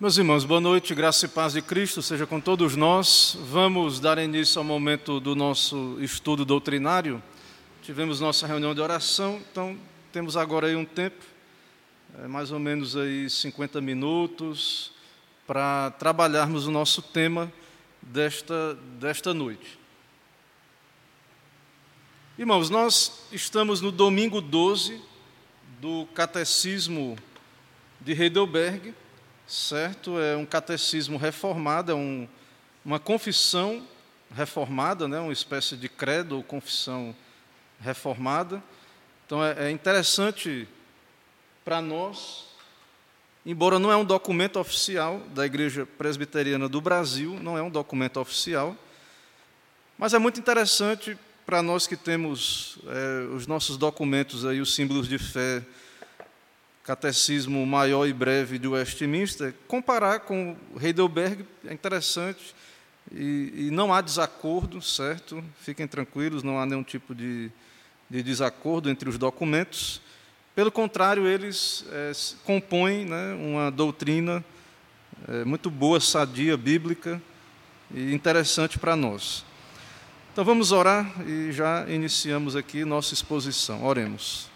Meus irmãos, boa noite, graça e paz de Cristo seja com todos nós. Vamos dar início ao momento do nosso estudo doutrinário. Tivemos nossa reunião de oração, então temos agora aí um tempo, é, mais ou menos aí 50 minutos, para trabalharmos o nosso tema desta, desta noite. Irmãos, nós estamos no domingo 12 do Catecismo de Heidelberg certo? É um catecismo reformado, é um, uma confissão reformada, né? uma espécie de credo ou confissão reformada. Então é, é interessante para nós, embora não é um documento oficial da Igreja Presbiteriana do Brasil, não é um documento oficial, mas é muito interessante para nós que temos é, os nossos documentos aí, os símbolos de fé Catecismo Maior e Breve de Westminster, comparar com Heidelberg é interessante e, e, não há desacordo, certo? Fiquem tranquilos, não há nenhum tipo de, de desacordo entre os documentos. Pelo contrário, eles é, compõem né, uma doutrina é, muito boa, sadia, bíblica e interessante para nós. Então vamos orar e já iniciamos aqui nossa exposição. Oremos.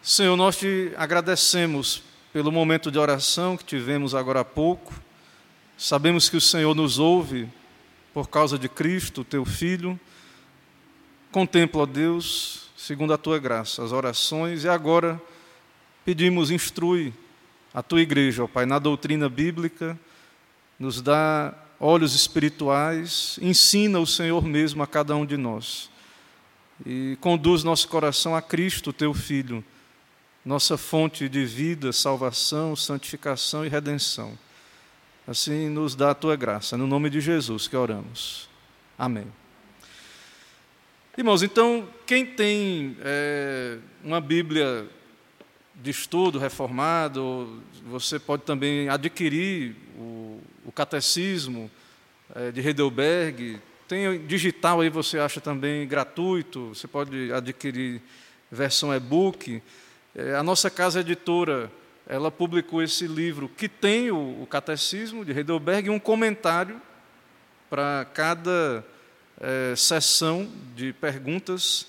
Senhor, nós te agradecemos pelo momento de oração que tivemos agora há pouco. Sabemos que o Senhor nos ouve por causa de Cristo, teu Filho. Contempla, Deus, segundo a tua graça, as orações e agora pedimos, instrui a tua igreja, ó Pai, na doutrina bíblica, nos dá olhos espirituais, ensina o Senhor mesmo a cada um de nós e conduz nosso coração a Cristo, teu Filho nossa fonte de vida, salvação, santificação e redenção. Assim nos dá a tua graça, no nome de Jesus que oramos. Amém. Irmãos, então, quem tem é, uma Bíblia de estudo reformado, você pode também adquirir o, o catecismo é, de Heidelberg. Tem digital aí, você acha também gratuito, você pode adquirir versão e-book. É, a nossa casa editora, ela publicou esse livro que tem o, o Catecismo de Heidelberg e um comentário para cada é, sessão de perguntas,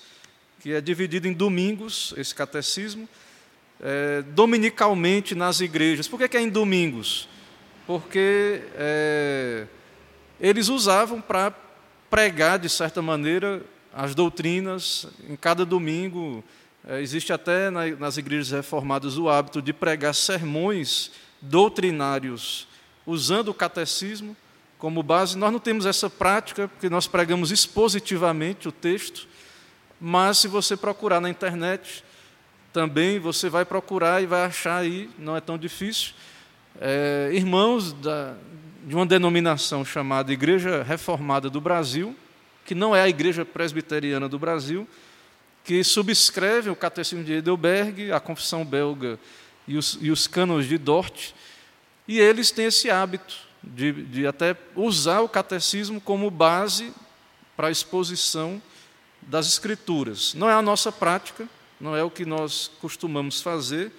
que é dividido em domingos, esse catecismo, é, dominicalmente nas igrejas. Por que, que é em domingos? Porque é, eles usavam para pregar, de certa maneira, as doutrinas em cada domingo é, existe até nas igrejas reformadas o hábito de pregar sermões doutrinários usando o catecismo como base. Nós não temos essa prática, porque nós pregamos expositivamente o texto, mas se você procurar na internet, também você vai procurar e vai achar aí, não é tão difícil, é, irmãos da, de uma denominação chamada Igreja Reformada do Brasil, que não é a Igreja Presbiteriana do Brasil, que subscrevem o Catecismo de Heidelberg, a Confissão Belga e os, e os cânones de Dort, e eles têm esse hábito de, de até usar o catecismo como base para a exposição das Escrituras. Não é a nossa prática, não é o que nós costumamos fazer,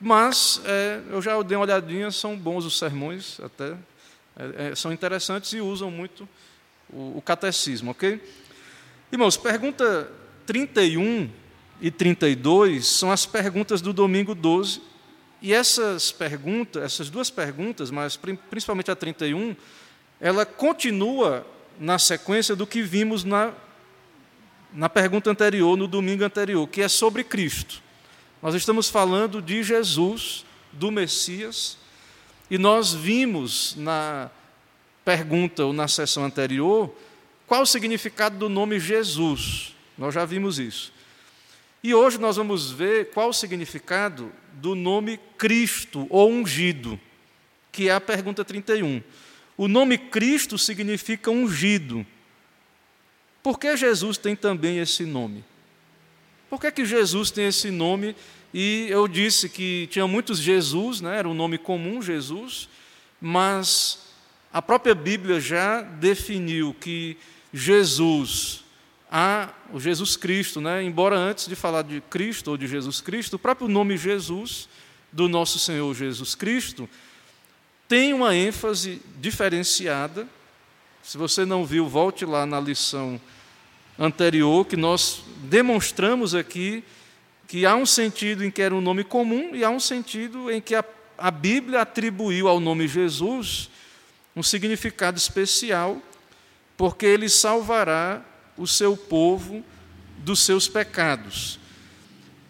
mas é, eu já dei uma olhadinha, são bons os sermões, até é, é, são interessantes e usam muito o, o catecismo, ok? Irmãos, pergunta 31 e 32 são as perguntas do domingo 12. E essas perguntas, essas duas perguntas, mas principalmente a 31, ela continua na sequência do que vimos na, na pergunta anterior, no domingo anterior, que é sobre Cristo. Nós estamos falando de Jesus, do Messias, e nós vimos na pergunta ou na sessão anterior qual o significado do nome Jesus. Nós já vimos isso. E hoje nós vamos ver qual o significado do nome Cristo ou ungido, que é a pergunta 31. O nome Cristo significa ungido. Por que Jesus tem também esse nome? Por que, que Jesus tem esse nome? E eu disse que tinha muitos Jesus, né? era um nome comum, Jesus, mas a própria Bíblia já definiu que Jesus a o Jesus Cristo, né? embora antes de falar de Cristo ou de Jesus Cristo, o próprio nome Jesus, do nosso Senhor Jesus Cristo, tem uma ênfase diferenciada. Se você não viu, volte lá na lição anterior, que nós demonstramos aqui que há um sentido em que era um nome comum e há um sentido em que a, a Bíblia atribuiu ao nome Jesus um significado especial, porque ele salvará o seu povo dos seus pecados.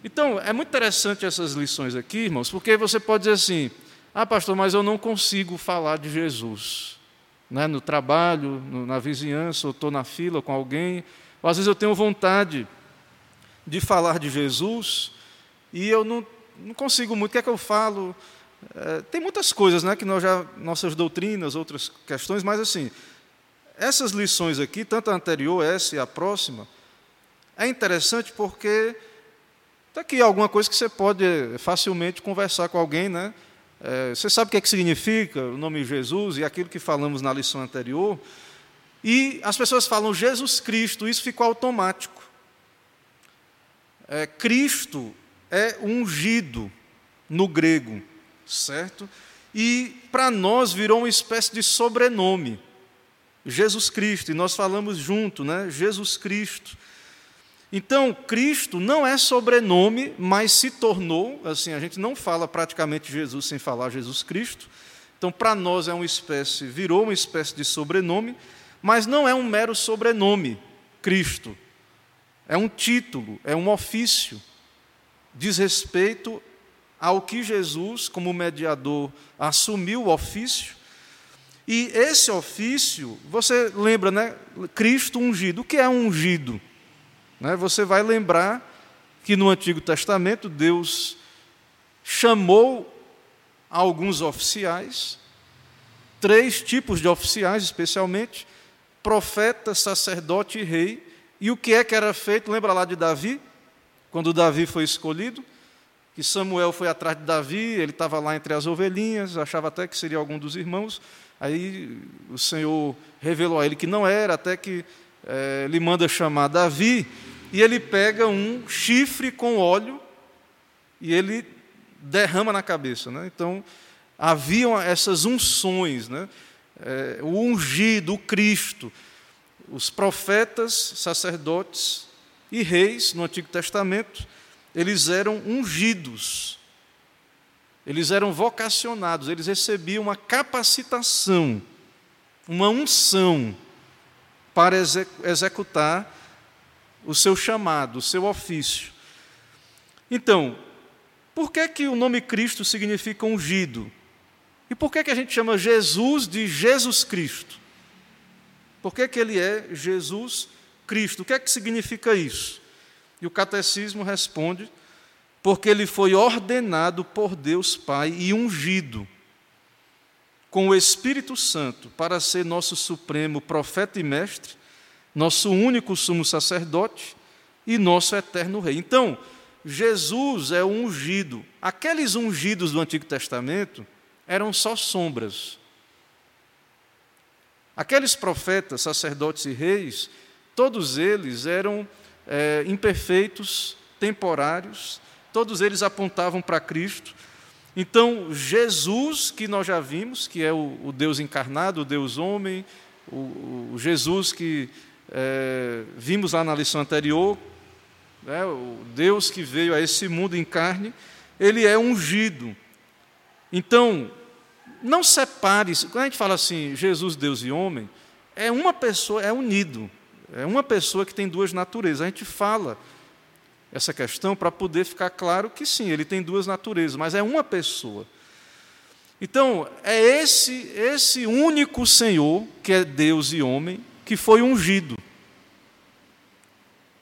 Então, é muito interessante essas lições aqui, irmãos, porque você pode dizer assim: ah, pastor, mas eu não consigo falar de Jesus. Né? No trabalho, no, na vizinhança, ou estou na fila com alguém, ou às vezes eu tenho vontade de falar de Jesus e eu não, não consigo muito. O que é que eu falo? É, tem muitas coisas, né, que nós já nossas doutrinas, outras questões, mas assim, essas lições aqui, tanto a anterior, essa e a próxima, é interessante porque está aqui alguma coisa que você pode facilmente conversar com alguém, né? É, você sabe o que, é que significa o nome Jesus e aquilo que falamos na lição anterior? E as pessoas falam Jesus Cristo, isso ficou automático. É, Cristo é ungido no grego, certo? E para nós virou uma espécie de sobrenome. Jesus Cristo, e nós falamos junto, né? Jesus Cristo. Então, Cristo não é sobrenome, mas se tornou, assim, a gente não fala praticamente Jesus sem falar Jesus Cristo. Então, para nós é uma espécie, virou uma espécie de sobrenome, mas não é um mero sobrenome, Cristo. É um título, é um ofício. Diz respeito ao que Jesus, como mediador, assumiu o ofício. E esse ofício, você lembra, né? Cristo ungido. O que é ungido? Né? Você vai lembrar que no Antigo Testamento Deus chamou alguns oficiais, três tipos de oficiais especialmente, profeta, sacerdote e rei. E o que é que era feito? Lembra lá de Davi? Quando Davi foi escolhido, que Samuel foi atrás de Davi, ele estava lá entre as ovelhinhas, achava até que seria algum dos irmãos. Aí o Senhor revelou a ele que não era, até que é, ele manda chamar Davi e ele pega um chifre com óleo e ele derrama na cabeça. Né? Então, haviam essas unções, né? É, o ungido, o Cristo, os profetas, sacerdotes e reis no Antigo Testamento, eles eram ungidos, eles eram vocacionados, eles recebiam uma capacitação, uma unção para executar o seu chamado, o seu ofício. Então, por que, que o nome Cristo significa ungido? E por que, que a gente chama Jesus de Jesus Cristo? Por que, que ele é Jesus Cristo? O que é que significa isso? E o catecismo responde: porque ele foi ordenado por Deus Pai e ungido com o Espírito Santo para ser nosso supremo profeta e mestre nosso único sumo sacerdote e nosso eterno rei. Então, Jesus é o ungido. Aqueles ungidos do Antigo Testamento eram só sombras. Aqueles profetas, sacerdotes e reis, todos eles eram é, imperfeitos, temporários, todos eles apontavam para Cristo. Então, Jesus, que nós já vimos, que é o, o Deus encarnado, o Deus homem, o, o Jesus que é, vimos lá na lição anterior, né, o Deus que veio a esse mundo em carne, ele é ungido. Então, não separe, quando a gente fala assim, Jesus, Deus e homem, é uma pessoa, é unido, é uma pessoa que tem duas naturezas. A gente fala essa questão para poder ficar claro que sim, ele tem duas naturezas, mas é uma pessoa. Então, é esse, esse único Senhor, que é Deus e homem, que foi ungido.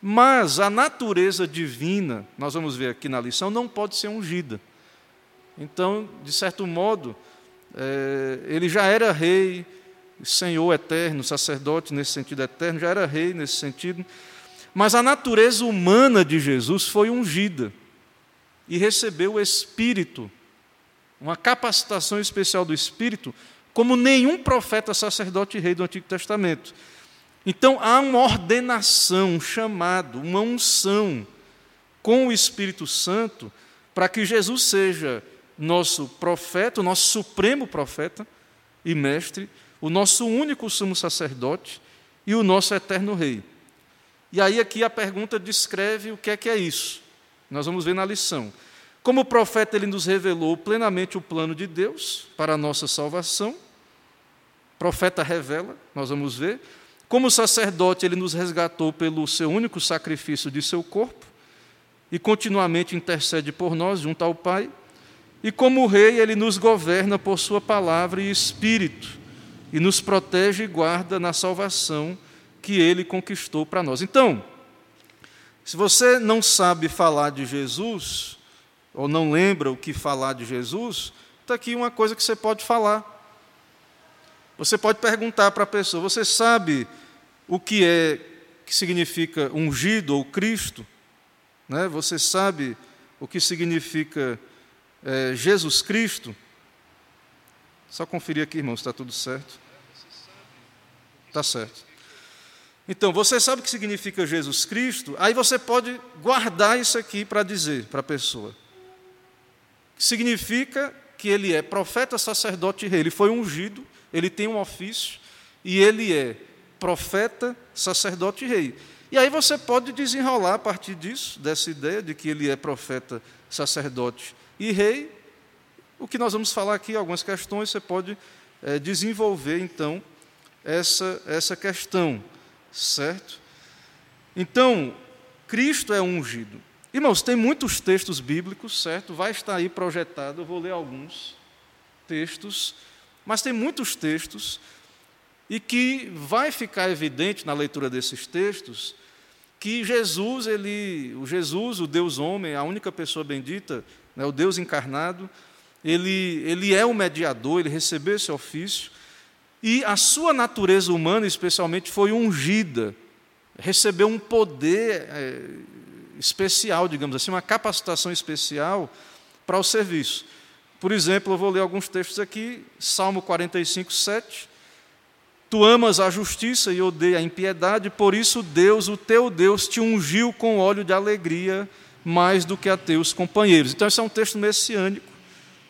Mas a natureza divina, nós vamos ver aqui na lição, não pode ser ungida. Então, de certo modo, é, ele já era rei, Senhor eterno, sacerdote nesse sentido eterno, já era rei nesse sentido. Mas a natureza humana de Jesus foi ungida e recebeu o Espírito, uma capacitação especial do Espírito, como nenhum profeta, sacerdote e rei do Antigo Testamento. Então há uma ordenação, um chamado, uma unção com o Espírito Santo para que Jesus seja nosso profeta, o nosso supremo profeta e mestre, o nosso único sumo sacerdote e o nosso eterno rei. E aí aqui a pergunta descreve o que é que é isso. Nós vamos ver na lição. Como profeta, ele nos revelou plenamente o plano de Deus para a nossa salvação. Profeta revela, nós vamos ver. Como sacerdote, ele nos resgatou pelo seu único sacrifício de seu corpo e continuamente intercede por nós junto ao Pai. E como rei, ele nos governa por sua palavra e espírito e nos protege e guarda na salvação que ele conquistou para nós. Então, se você não sabe falar de Jesus, ou não lembra o que falar de Jesus, está aqui uma coisa que você pode falar. Você pode perguntar para a pessoa: você sabe o que é que significa ungido ou Cristo? Né? Você sabe o que significa é, Jesus Cristo? Só conferir aqui, irmãos, está tudo certo? Está certo. Então, você sabe o que significa Jesus Cristo? Aí você pode guardar isso aqui para dizer para a pessoa. Significa que ele é profeta, sacerdote e rei. Ele foi ungido, ele tem um ofício e ele é profeta, sacerdote e rei. E aí você pode desenrolar a partir disso, dessa ideia de que ele é profeta, sacerdote e rei. O que nós vamos falar aqui, algumas questões, você pode é, desenvolver então essa, essa questão, certo? Então, Cristo é ungido. Irmãos, tem muitos textos bíblicos, certo? Vai estar aí projetado, eu vou ler alguns textos, mas tem muitos textos e que vai ficar evidente na leitura desses textos que Jesus, ele, o Jesus, o Deus homem, a única pessoa bendita, né, o Deus encarnado, ele, ele é o mediador, ele recebeu esse ofício, e a sua natureza humana, especialmente, foi ungida, recebeu um poder é, especial, digamos assim, uma capacitação especial para o serviço. Por exemplo, eu vou ler alguns textos aqui, Salmo 45, 7. Tu amas a justiça e odeia a impiedade, por isso Deus, o teu Deus, te ungiu com óleo de alegria mais do que a teus companheiros. Então, esse é um texto messiânico,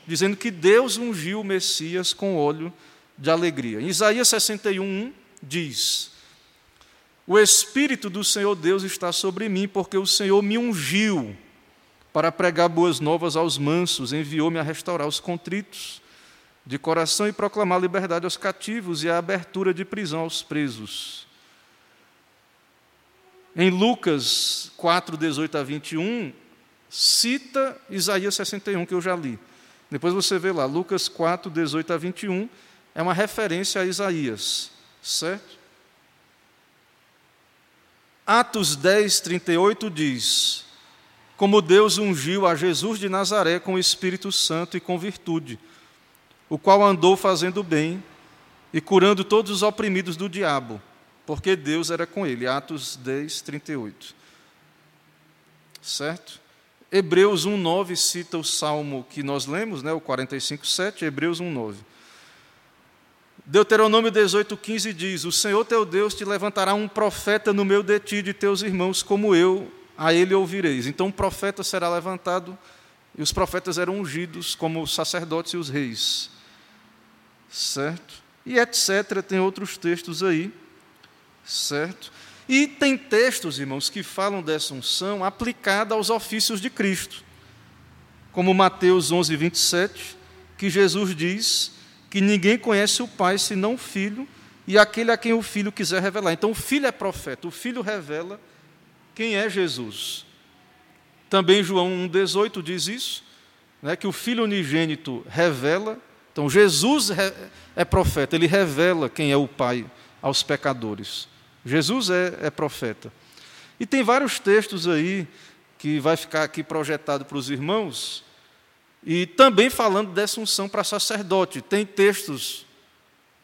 dizendo que Deus ungiu o Messias com óleo de alegria. Em Isaías 61, diz: O Espírito do Senhor Deus está sobre mim, porque o Senhor me ungiu para pregar boas novas aos mansos, enviou-me a restaurar os contritos de coração e proclamar liberdade aos cativos e a abertura de prisão aos presos. Em Lucas 4, 18 a 21, cita Isaías 61, que eu já li. Depois você vê lá, Lucas 4, 18 a 21, é uma referência a Isaías, certo? Atos 10, 38 diz: Como Deus ungiu a Jesus de Nazaré com o Espírito Santo e com virtude, o qual andou fazendo bem e curando todos os oprimidos do diabo, porque Deus era com ele. Atos 10, 38. Certo? Hebreus 1,9 cita o salmo que nós lemos, né, o 45, 7, Hebreus 1,9. Deuteronômio 18, 15 diz: O Senhor teu Deus te levantará um profeta no meio de ti de teus irmãos, como eu, a ele ouvireis. Então, um profeta será levantado, e os profetas eram ungidos como os sacerdotes e os reis. Certo? E etc. Tem outros textos aí. Certo? E tem textos, irmãos, que falam dessa unção aplicada aos ofícios de Cristo. Como Mateus 11, 27, que Jesus diz que ninguém conhece o Pai senão o Filho e aquele a quem o Filho quiser revelar. Então, o Filho é profeta, o Filho revela quem é Jesus. Também João 1,18 diz isso, né, que o Filho unigênito revela. Então, Jesus é profeta, ele revela quem é o Pai aos pecadores. Jesus é, é profeta. E tem vários textos aí que vai ficar aqui projetado para os irmãos, e também falando dessa unção para sacerdote. Tem textos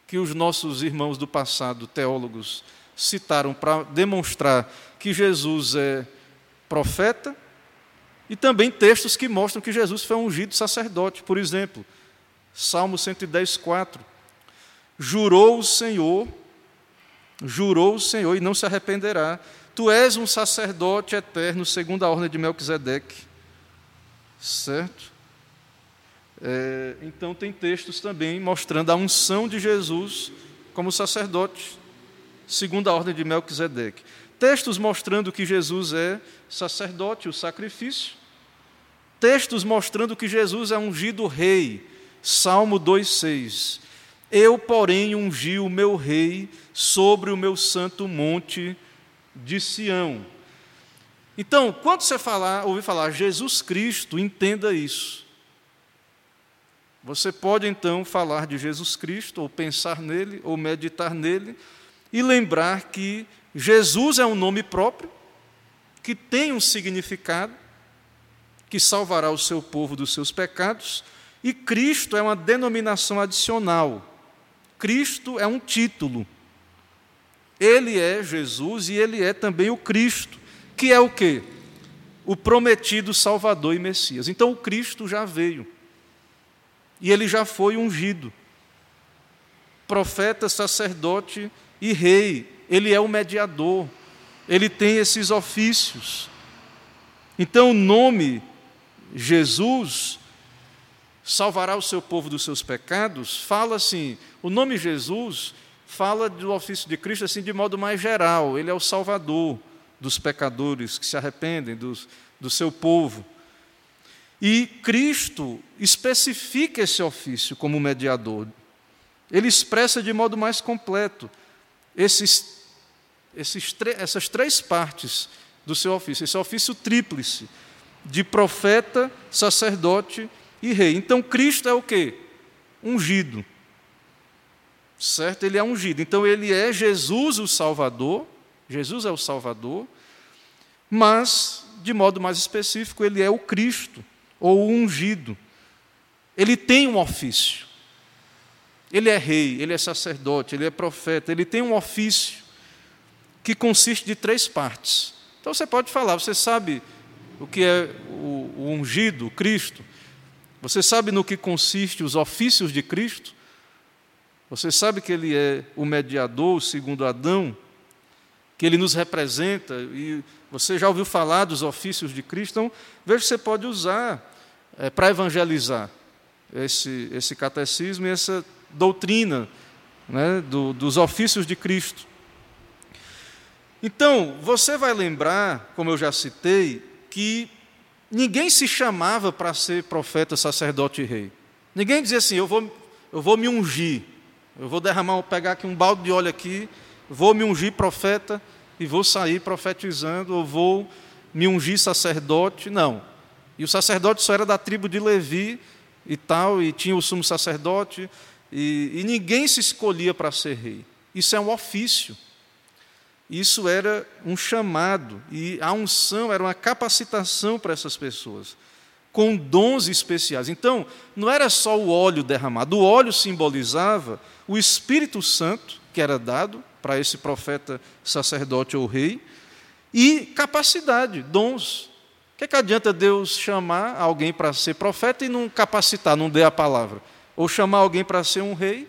que os nossos irmãos do passado, teólogos, citaram para demonstrar que Jesus é profeta, e também textos que mostram que Jesus foi ungido sacerdote. Por exemplo, Salmo 110, 4. Jurou o Senhor, jurou o Senhor e não se arrependerá. Tu és um sacerdote eterno, segundo a ordem de Melquisedeque. Certo? É, então, tem textos também mostrando a unção de Jesus como sacerdote, segundo a ordem de Melquisedeque. Textos mostrando que Jesus é sacerdote, o sacrifício. Textos mostrando que Jesus é ungido rei, Salmo 2,6. Eu, porém, ungi o meu rei sobre o meu santo monte de Sião. Então, quando você falar, ouvir falar Jesus Cristo, entenda isso. Você pode então falar de Jesus Cristo, ou pensar nele, ou meditar nele, e lembrar que Jesus é um nome próprio, que tem um significado, que salvará o seu povo dos seus pecados, e Cristo é uma denominação adicional. Cristo é um título. Ele é Jesus e ele é também o Cristo, que é o quê? O prometido Salvador e Messias. Então o Cristo já veio. E ele já foi ungido. Profeta, sacerdote e rei. Ele é o mediador. Ele tem esses ofícios. Então o nome Jesus salvará o seu povo dos seus pecados, fala assim, o nome Jesus fala do ofício de Cristo assim de modo mais geral, ele é o salvador dos pecadores que se arrependem, dos, do seu povo. E Cristo especifica esse ofício como mediador. Ele expressa de modo mais completo esses, esses, essas três partes do seu ofício, esse ofício tríplice de profeta, sacerdote e rei. Então Cristo é o quê? Ungido. Certo? Ele é ungido. Então ele é Jesus o Salvador, Jesus é o Salvador, mas de modo mais específico, ele é o Cristo ou o ungido. Ele tem um ofício. Ele é rei, ele é sacerdote, ele é profeta, ele tem um ofício que consiste de três partes. Então você pode falar, você sabe o que é o, o ungido, o Cristo? Você sabe no que consiste os ofícios de Cristo? Você sabe que ele é o mediador, segundo Adão, que ele nos representa, e você já ouviu falar dos ofícios de Cristo, então veja se você pode usar é, para evangelizar esse, esse catecismo e essa doutrina né, do, dos ofícios de Cristo. Então, você vai lembrar, como eu já citei, que ninguém se chamava para ser profeta, sacerdote e rei. Ninguém dizia assim: eu vou, eu vou me ungir, eu vou derramar, pegar aqui um balde de óleo aqui, vou me ungir profeta e vou sair profetizando, ou vou me ungir sacerdote. Não. E o sacerdote só era da tribo de Levi e tal, e tinha o sumo sacerdote, e, e ninguém se escolhia para ser rei. Isso é um ofício. Isso era um chamado, e a unção era uma capacitação para essas pessoas, com dons especiais. Então, não era só o óleo derramado, o óleo simbolizava o Espírito Santo, que era dado para esse profeta, sacerdote ou rei, e capacidade, dons. O que, é que adianta Deus chamar alguém para ser profeta e não capacitar, não der a palavra? Ou chamar alguém para ser um rei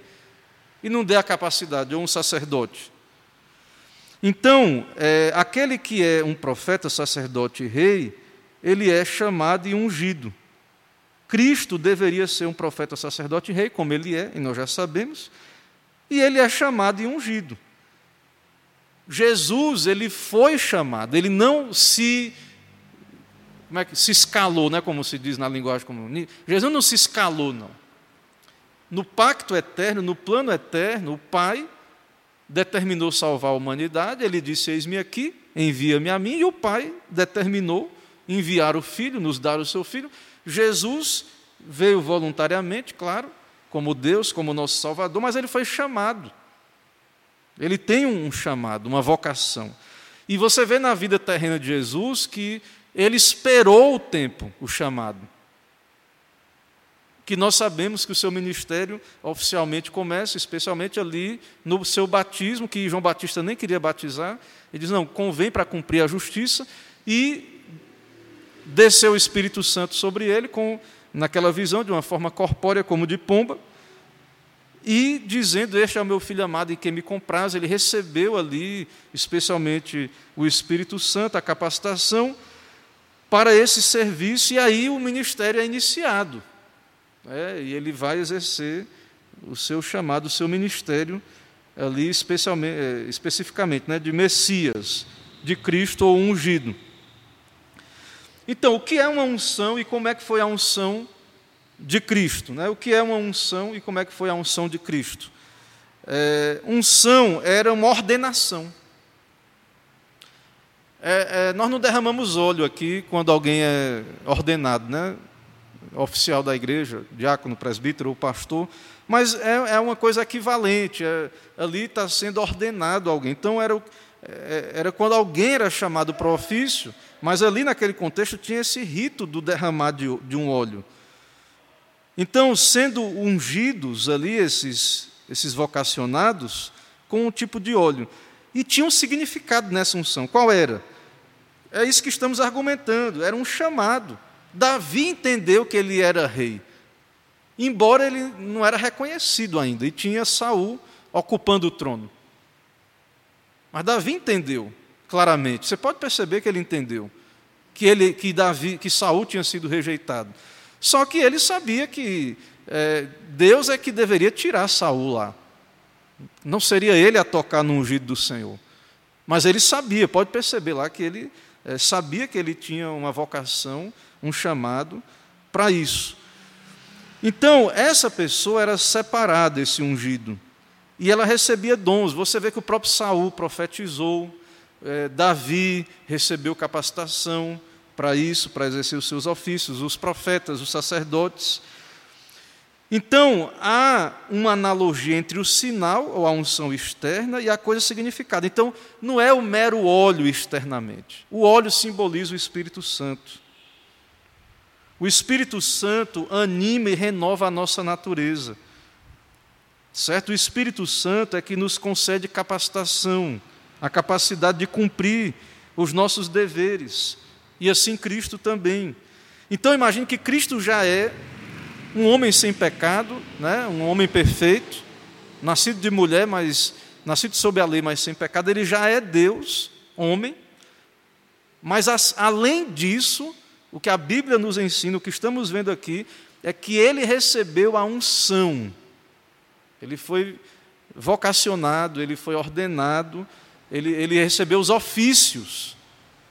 e não der a capacidade, ou um sacerdote? Então, é, aquele que é um profeta, sacerdote e rei, ele é chamado e ungido. Cristo deveria ser um profeta, sacerdote e rei, como ele é, e nós já sabemos, e ele é chamado e ungido. Jesus, ele foi chamado, ele não se como é que se escalou, né, como se diz na linguagem comum. Jesus não se escalou, não. No pacto eterno, no plano eterno, o Pai determinou salvar a humanidade, ele disse: Eis-me aqui, envia-me a mim, e o Pai determinou enviar o Filho, nos dar o seu Filho. Jesus veio voluntariamente, claro, como Deus, como nosso Salvador, mas ele foi chamado. Ele tem um chamado, uma vocação. E você vê na vida terrena de Jesus que ele esperou o tempo, o chamado que nós sabemos que o seu ministério oficialmente começa, especialmente ali no seu batismo, que João Batista nem queria batizar. Ele diz: não, convém para cumprir a justiça, e desceu o Espírito Santo sobre ele, com, naquela visão, de uma forma corpórea, como de pomba, e dizendo: Este é o meu filho amado em quem me compraz. Ele recebeu ali, especialmente, o Espírito Santo, a capacitação para esse serviço, e aí o ministério é iniciado. É, e ele vai exercer o seu chamado, o seu ministério ali especialmente, é, especificamente, né, de Messias, de Cristo ou ungido. Então, o que é uma unção e como é que foi a unção de Cristo? Né? O que é uma unção e como é que foi a unção de Cristo? É, unção era uma ordenação. É, é, nós não derramamos óleo aqui quando alguém é ordenado, né? oficial da igreja, diácono, presbítero ou pastor, mas é, é uma coisa equivalente, é, ali está sendo ordenado alguém. Então, era, é, era quando alguém era chamado para o ofício, mas ali naquele contexto tinha esse rito do derramar de, de um óleo. Então, sendo ungidos ali esses, esses vocacionados com um tipo de óleo. E tinha um significado nessa unção. Qual era? É isso que estamos argumentando. Era um chamado. Davi entendeu que ele era rei, embora ele não era reconhecido ainda e tinha Saul ocupando o trono. Mas Davi entendeu claramente. Você pode perceber que ele entendeu que ele, que Davi, que Saul tinha sido rejeitado. Só que ele sabia que é, Deus é que deveria tirar Saul lá. Não seria ele a tocar no ungido do Senhor. Mas ele sabia, pode perceber lá que ele é, sabia que ele tinha uma vocação um chamado para isso. Então, essa pessoa era separada, esse ungido, e ela recebia dons. Você vê que o próprio Saul profetizou, é, Davi recebeu capacitação para isso, para exercer os seus ofícios, os profetas, os sacerdotes. Então, há uma analogia entre o sinal, ou a unção externa, e a coisa significada. Então, não é o mero óleo externamente. O óleo simboliza o Espírito Santo. O Espírito Santo anima e renova a nossa natureza. Certo? O Espírito Santo é que nos concede capacitação, a capacidade de cumprir os nossos deveres. E assim Cristo também. Então imagine que Cristo já é um homem sem pecado, né? um homem perfeito, nascido de mulher, mas nascido sob a lei, mas sem pecado, ele já é Deus, homem. Mas além disso, o que a Bíblia nos ensina, o que estamos vendo aqui, é que ele recebeu a unção. Ele foi vocacionado, ele foi ordenado, ele, ele recebeu os ofícios.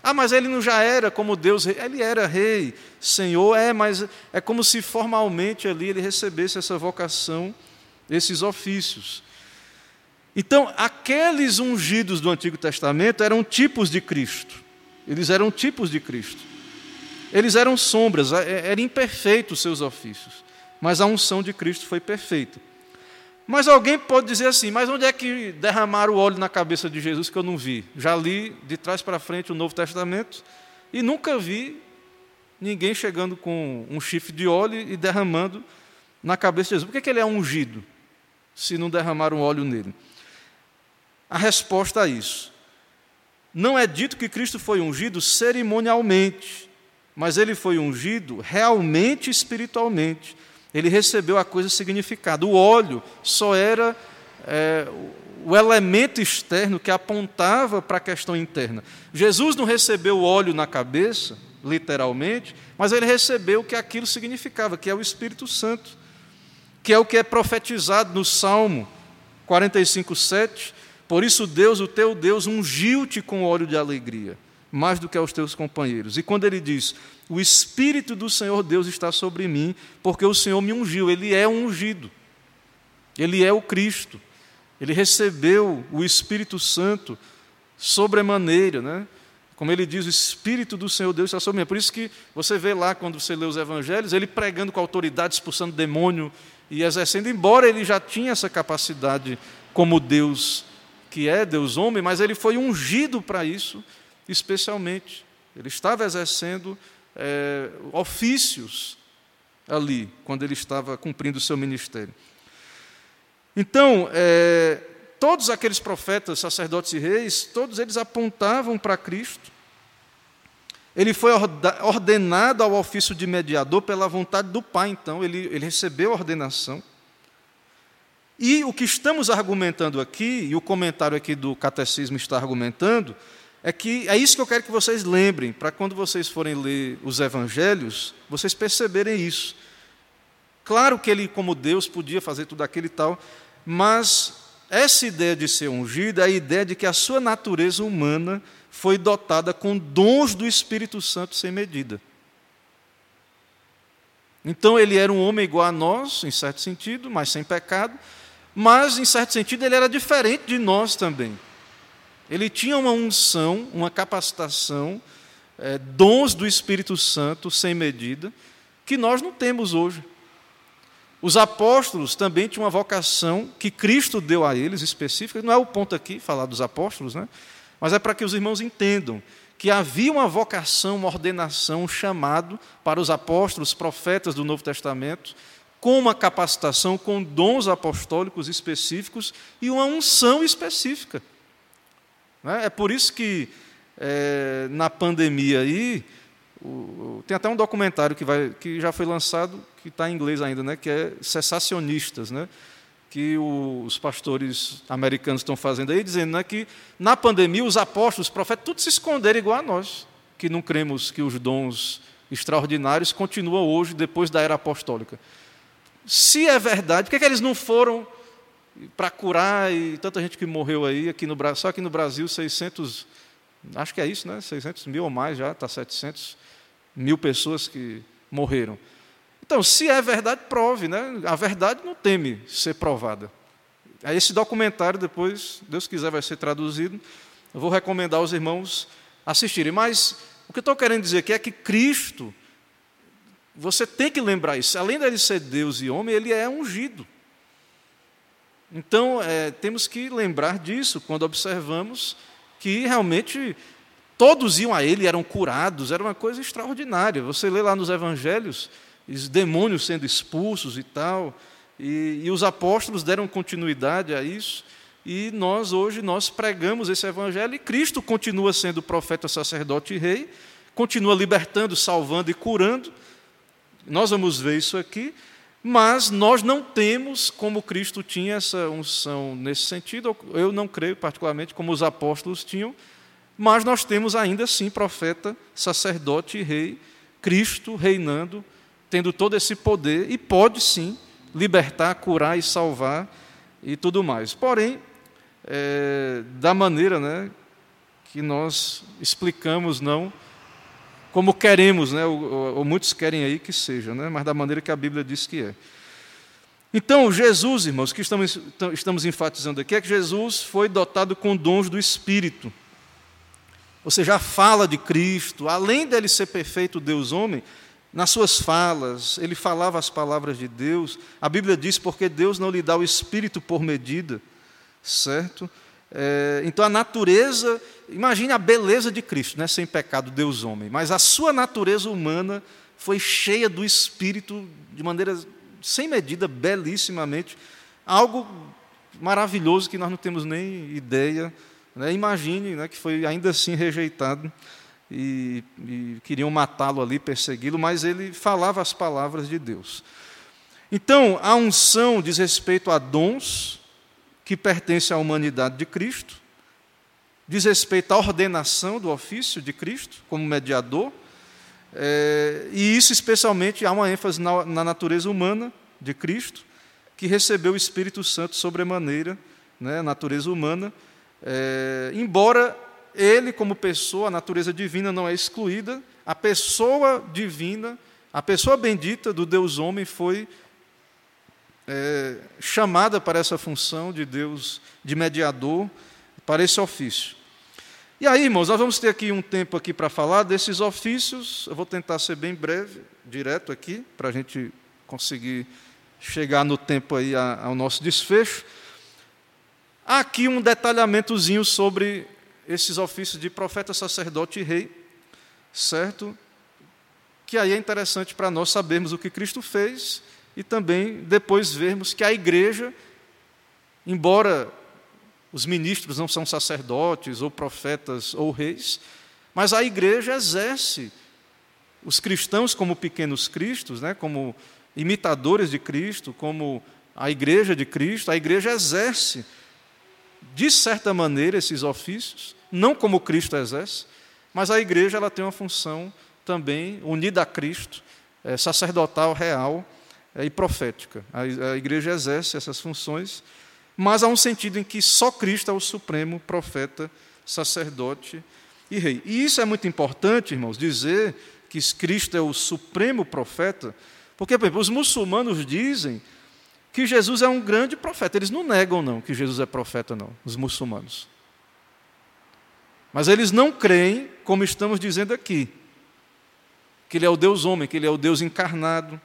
Ah, mas ele não já era como Deus, ele era rei, Senhor, é, mas é como se formalmente ali ele recebesse essa vocação, esses ofícios. Então, aqueles ungidos do Antigo Testamento eram tipos de Cristo, eles eram tipos de Cristo. Eles eram sombras, é, eram imperfeitos os seus ofícios, mas a unção de Cristo foi perfeita. Mas alguém pode dizer assim: mas onde é que derramaram o óleo na cabeça de Jesus que eu não vi? Já li de trás para frente o Novo Testamento e nunca vi ninguém chegando com um chifre de óleo e derramando na cabeça de Jesus. Por que, que ele é ungido se não derramaram óleo nele? A resposta a isso. Não é dito que Cristo foi ungido cerimonialmente mas ele foi ungido realmente espiritualmente. Ele recebeu a coisa significada. O óleo só era é, o elemento externo que apontava para a questão interna. Jesus não recebeu o óleo na cabeça, literalmente, mas ele recebeu o que aquilo significava, que é o Espírito Santo, que é o que é profetizado no Salmo 45, 7. Por isso, Deus, o teu Deus, ungiu-te com óleo de alegria mais do que aos teus companheiros. E quando ele diz: O Espírito do Senhor Deus está sobre mim, porque o Senhor me ungiu, ele é ungido, ele é o Cristo, ele recebeu o Espírito Santo sobremaneira, né? Como ele diz, o Espírito do Senhor Deus está sobre mim. É por isso que você vê lá, quando você lê os evangelhos, ele pregando com autoridade, expulsando demônio e exercendo, embora ele já tinha essa capacidade como Deus, que é Deus homem, mas ele foi ungido para isso especialmente. Ele estava exercendo é, ofícios ali, quando ele estava cumprindo o seu ministério. Então, é, todos aqueles profetas, sacerdotes e reis, todos eles apontavam para Cristo. Ele foi ordenado ao ofício de mediador pela vontade do Pai, então, ele, ele recebeu a ordenação. E o que estamos argumentando aqui, e o comentário aqui do catecismo está argumentando, é que é isso que eu quero que vocês lembrem, para quando vocês forem ler os evangelhos, vocês perceberem isso. Claro que ele, como Deus, podia fazer tudo aquilo e tal, mas essa ideia de ser ungido é a ideia de que a sua natureza humana foi dotada com dons do Espírito Santo sem medida. Então ele era um homem igual a nós, em certo sentido, mas sem pecado, mas em certo sentido ele era diferente de nós também. Ele tinha uma unção, uma capacitação, é, dons do Espírito Santo sem medida, que nós não temos hoje. Os apóstolos também tinham uma vocação que Cristo deu a eles específica, não é o ponto aqui falar dos apóstolos, né? mas é para que os irmãos entendam que havia uma vocação, uma ordenação, um chamado para os apóstolos, profetas do Novo Testamento, com uma capacitação, com dons apostólicos específicos e uma unção específica. Né? É por isso que é, na pandemia aí, o, tem até um documentário que, vai, que já foi lançado, que está em inglês ainda, né? que é Cessacionistas, né? que os pastores americanos estão fazendo aí, dizendo né, que na pandemia os apóstolos, os profetas, tudo se esconderam igual a nós, que não cremos que os dons extraordinários continuam hoje, depois da era apostólica. Se é verdade, por que, é que eles não foram para curar e tanta gente que morreu aí, aqui no Brasil, só aqui no Brasil, 600, acho que é isso, né? 600 mil ou mais já, está 700 mil pessoas que morreram. Então, se é verdade, prove, né? A verdade não teme ser provada. Aí esse documentário depois, Deus quiser, vai ser traduzido. Eu vou recomendar aos irmãos assistirem. Mas o que eu estou querendo dizer aqui é que Cristo, você tem que lembrar isso. Além dele ser Deus e homem, ele é ungido. Então, é, temos que lembrar disso quando observamos que realmente todos iam a ele, eram curados, era uma coisa extraordinária. Você lê lá nos evangelhos os demônios sendo expulsos e tal. E, e, os apóstolos deram continuidade a isso. E nós hoje nós pregamos esse evangelho e Cristo continua sendo profeta, sacerdote e rei, continua libertando, salvando e curando. Nós vamos ver isso aqui, mas nós não temos como Cristo tinha essa unção nesse sentido. Eu não creio particularmente como os apóstolos tinham, mas nós temos ainda assim profeta, sacerdote e rei, Cristo reinando tendo todo esse poder e pode sim libertar, curar e salvar e tudo mais. Porém, é, da maneira né, que nós explicamos, não como queremos, né, ou, ou, muitos querem aí que seja, né, mas da maneira que a Bíblia diz que é. Então, Jesus, irmãos, que estamos, estamos enfatizando aqui, é que Jesus foi dotado com dons do Espírito. Ou seja, a fala de Cristo, além dele ser perfeito Deus-homem, nas suas falas, ele falava as palavras de Deus. A Bíblia diz porque Deus não lhe dá o espírito por medida, certo? É, então a natureza, imagine a beleza de Cristo, né, sem pecado, Deus homem, mas a sua natureza humana foi cheia do espírito de maneira sem medida, belissimamente, algo maravilhoso que nós não temos nem ideia. Né? Imagine né, que foi ainda assim rejeitado e, e queriam matá-lo ali, persegui-lo, mas ele falava as palavras de Deus. Então, a unção diz respeito a dons que pertencem à humanidade de Cristo, diz respeito à ordenação do ofício de Cristo como mediador, é, e isso especialmente há uma ênfase na, na, natureza humana de Cristo, que recebeu o Espírito Santo sobremaneira, né, natureza humana, é, embora ele, como pessoa, a natureza divina não é excluída, a pessoa divina, a pessoa bendita do Deus homem foi é, chamada para essa função de Deus, de mediador, para esse ofício. E aí, irmãos, nós vamos ter aqui um tempo aqui para falar desses ofícios. Eu vou tentar ser bem breve, direto aqui, para a gente conseguir chegar no tempo aí ao nosso desfecho. Há aqui um detalhamentozinho sobre esses ofícios de profeta, sacerdote e rei, certo? Que aí é interessante para nós sabermos o que Cristo fez e também depois vermos que a igreja, embora os ministros não são sacerdotes ou profetas ou reis, mas a igreja exerce os cristãos como pequenos cristos, né, como imitadores de Cristo, como a igreja de Cristo, a igreja exerce, de certa maneira, esses ofícios, não como Cristo exerce, mas a igreja ela tem uma função também unida a Cristo, é, sacerdotal real, e profética. A, a igreja exerce essas funções, mas há um sentido em que só Cristo é o supremo profeta, sacerdote e rei. E isso é muito importante, irmãos, dizer que Cristo é o supremo profeta, porque, por exemplo, os muçulmanos dizem que Jesus é um grande profeta. Eles não negam, não, que Jesus é profeta, não, os muçulmanos. Mas eles não creem, como estamos dizendo aqui, que ele é o Deus homem, que ele é o Deus encarnado,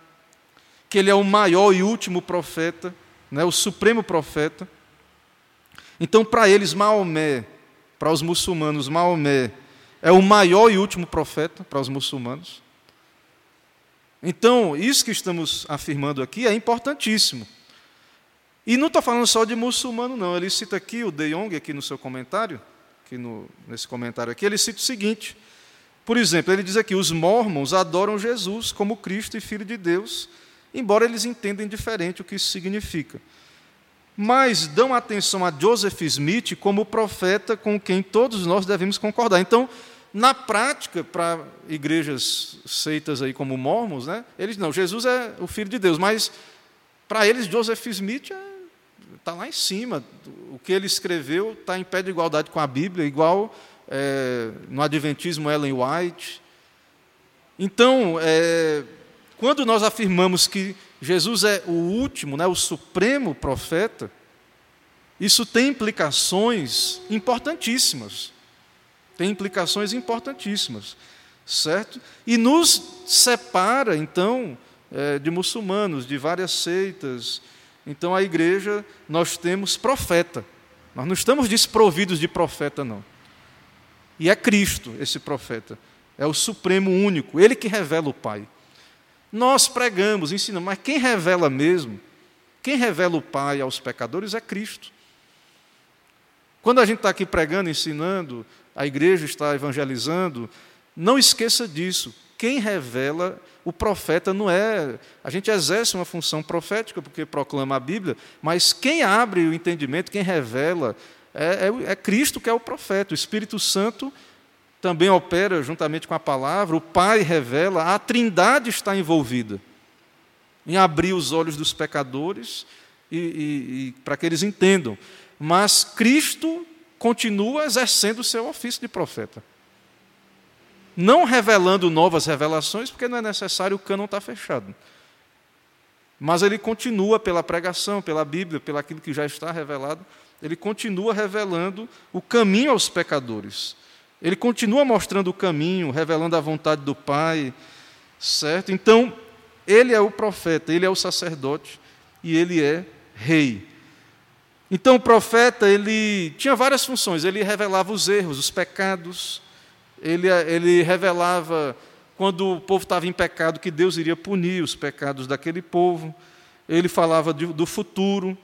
que ele é o maior e último profeta, né, o supremo profeta. Então, para eles, Maomé, para os muçulmanos, Maomé é o maior e último profeta para os muçulmanos. Então, isso que estamos afirmando aqui é importantíssimo. E não estou falando só de muçulmano, não. Ele cita aqui, o De Jong, aqui no seu comentário, aqui no, nesse comentário aqui, ele cita o seguinte. Por exemplo, ele diz aqui: os mormons adoram Jesus como Cristo e Filho de Deus, embora eles entendam diferente o que isso significa. Mas dão atenção a Joseph Smith como profeta com quem todos nós devemos concordar. Então, na prática, para igrejas seitas aí como mormons, né, eles não, Jesus é o Filho de Deus, mas para eles Joseph Smith é está lá em cima. O que ele escreveu está em pé de igualdade com a Bíblia, igual é, no Adventismo Ellen White. Então, é, quando nós afirmamos que Jesus é o último, né, o supremo profeta, isso tem implicações importantíssimas. Tem implicações importantíssimas, certo? E nos separa, então, é, de muçulmanos, de várias seitas, então, a igreja, nós temos profeta. Nós não estamos desprovidos de profeta, não. E é Cristo, esse profeta. É o supremo único, ele que revela o Pai. Nós pregamos, ensinamos, mas quem revela mesmo, quem revela o Pai aos pecadores é Cristo. Quando a gente está aqui pregando, ensinando, a igreja está evangelizando, não esqueça disso. Quem revela o profeta não é. A gente exerce uma função profética porque proclama a Bíblia, mas quem abre o entendimento, quem revela, é, é, é Cristo que é o profeta. O Espírito Santo também opera juntamente com a palavra, o Pai revela, a Trindade está envolvida em abrir os olhos dos pecadores e, e, e para que eles entendam. Mas Cristo continua exercendo o seu ofício de profeta não revelando novas revelações, porque não é necessário, o cânon está fechado. Mas ele continua pela pregação, pela Bíblia, pelo aquilo que já está revelado, ele continua revelando o caminho aos pecadores. Ele continua mostrando o caminho, revelando a vontade do Pai, certo? Então, ele é o profeta, ele é o sacerdote e ele é rei. Então, o profeta, ele tinha várias funções, ele revelava os erros, os pecados, ele, ele revelava, quando o povo estava em pecado, que Deus iria punir os pecados daquele povo. Ele falava de, do futuro.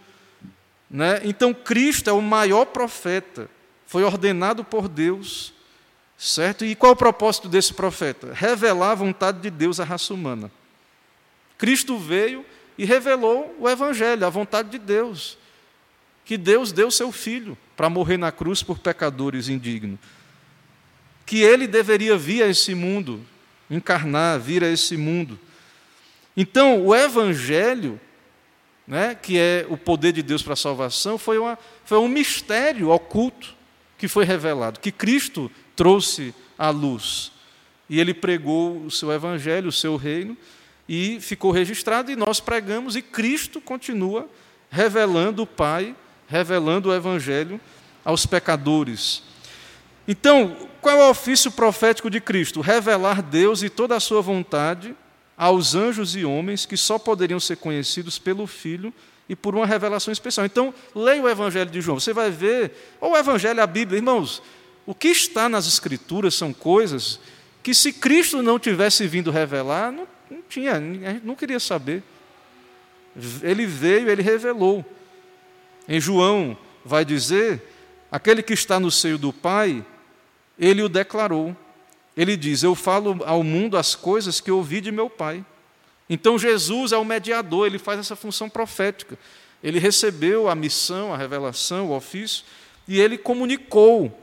Né? Então, Cristo é o maior profeta, foi ordenado por Deus. Certo? E qual o propósito desse profeta? Revelar a vontade de Deus à raça humana. Cristo veio e revelou o Evangelho, a vontade de Deus. Que Deus deu seu filho para morrer na cruz por pecadores indignos que ele deveria vir a esse mundo, encarnar, vir a esse mundo. Então, o Evangelho, né, que é o poder de Deus para a salvação, foi, uma, foi um mistério oculto que foi revelado, que Cristo trouxe à luz. E ele pregou o seu Evangelho, o seu reino, e ficou registrado, e nós pregamos, e Cristo continua revelando o Pai, revelando o Evangelho aos pecadores. Então, qual é o ofício profético de Cristo? Revelar Deus e toda a sua vontade aos anjos e homens que só poderiam ser conhecidos pelo Filho e por uma revelação especial. Então, leia o Evangelho de João, você vai ver, ou o Evangelho, a Bíblia, irmãos, o que está nas Escrituras são coisas que, se Cristo não tivesse vindo revelar, não, não tinha, não queria saber. Ele veio, ele revelou. Em João, vai dizer: aquele que está no seio do Pai ele o declarou. Ele diz: Eu falo ao mundo as coisas que ouvi de meu Pai. Então Jesus é o mediador, ele faz essa função profética. Ele recebeu a missão, a revelação, o ofício, e ele comunicou.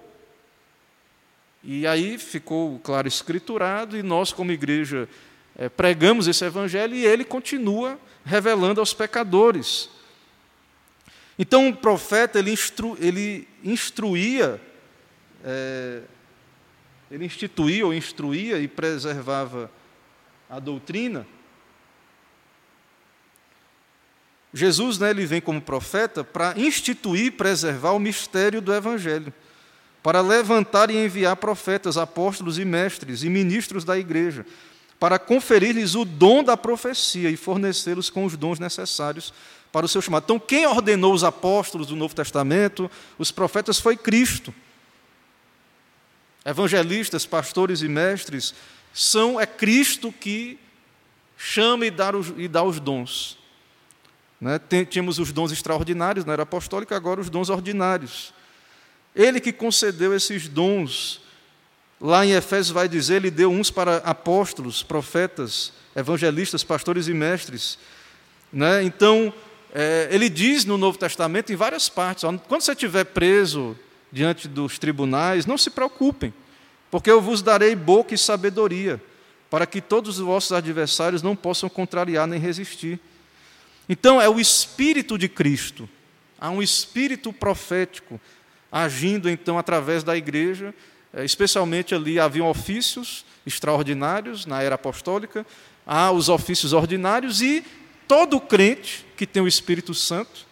E aí ficou, claro, escriturado, e nós, como igreja é, pregamos esse evangelho e ele continua revelando aos pecadores. Então, o profeta ele, instru, ele instruía, é, ele instituía ou instruía e preservava a doutrina. Jesus né, ele vem como profeta para instituir e preservar o mistério do Evangelho, para levantar e enviar profetas, apóstolos e mestres e ministros da igreja, para conferir-lhes o dom da profecia e fornecê-los com os dons necessários para o seu chamado. Então, quem ordenou os apóstolos do Novo Testamento, os profetas, foi Cristo. Evangelistas, pastores e mestres são é Cristo que chama e dá os, e dá os dons. Né? Tínhamos os dons extraordinários na era apostólica, agora os dons ordinários. Ele que concedeu esses dons Lá em Efésios vai dizer, ele deu uns para apóstolos, profetas, evangelistas, pastores e mestres. Né? Então, é, ele diz no Novo Testamento, em várias partes, ó, quando você estiver preso diante dos tribunais, não se preocupem, porque eu vos darei boca e sabedoria, para que todos os vossos adversários não possam contrariar nem resistir. Então, é o Espírito de Cristo, há um Espírito profético agindo então através da igreja é, especialmente ali haviam ofícios extraordinários na era apostólica, há os ofícios ordinários e todo crente que tem o Espírito Santo,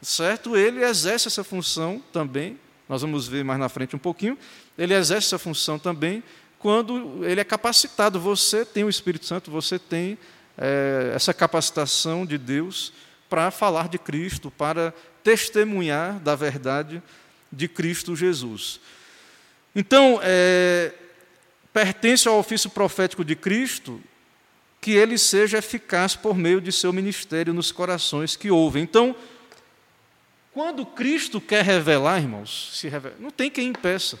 certo? Ele exerce essa função também. Nós vamos ver mais na frente um pouquinho. Ele exerce essa função também quando ele é capacitado. Você tem o Espírito Santo, você tem é, essa capacitação de Deus para falar de Cristo, para testemunhar da verdade de Cristo Jesus. Então, é, pertence ao ofício profético de Cristo que ele seja eficaz por meio de seu ministério nos corações que ouvem. Então, quando Cristo quer revelar, irmãos, se revela, não tem quem impeça.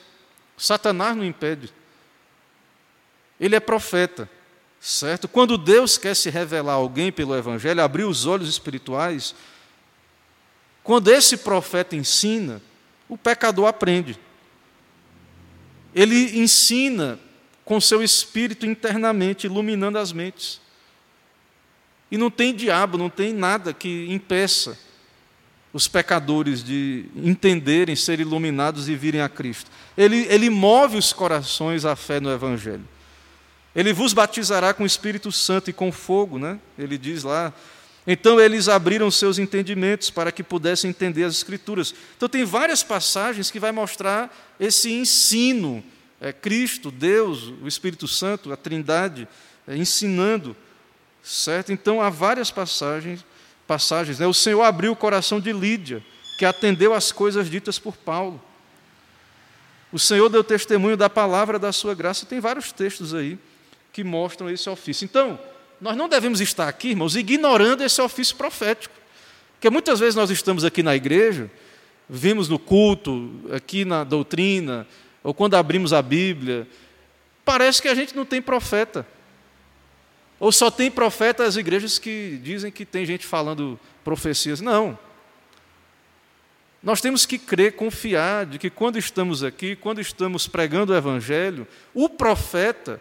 Satanás não impede. Ele é profeta, certo? Quando Deus quer se revelar a alguém pelo Evangelho, abrir os olhos espirituais, quando esse profeta ensina, o pecador aprende. Ele ensina com seu espírito internamente, iluminando as mentes. E não tem diabo, não tem nada que impeça os pecadores de entenderem, ser iluminados e virem a Cristo. Ele, ele move os corações à fé no Evangelho. Ele vos batizará com o Espírito Santo e com fogo, né? Ele diz lá. Então eles abriram seus entendimentos para que pudessem entender as Escrituras. Então tem várias passagens que vai mostrar esse ensino, é, Cristo, Deus, o Espírito Santo, a Trindade, é, ensinando, certo? Então há várias passagens, passagens. Né? O Senhor abriu o coração de Lídia, que atendeu às coisas ditas por Paulo. O Senhor deu testemunho da palavra da sua graça. Tem vários textos aí que mostram esse ofício. Então, nós não devemos estar aqui, irmãos, ignorando esse ofício profético. Porque muitas vezes nós estamos aqui na igreja vimos no culto, aqui na doutrina, ou quando abrimos a Bíblia, parece que a gente não tem profeta. Ou só tem profeta as igrejas que dizem que tem gente falando profecias. Não. Nós temos que crer, confiar de que quando estamos aqui, quando estamos pregando o Evangelho, o profeta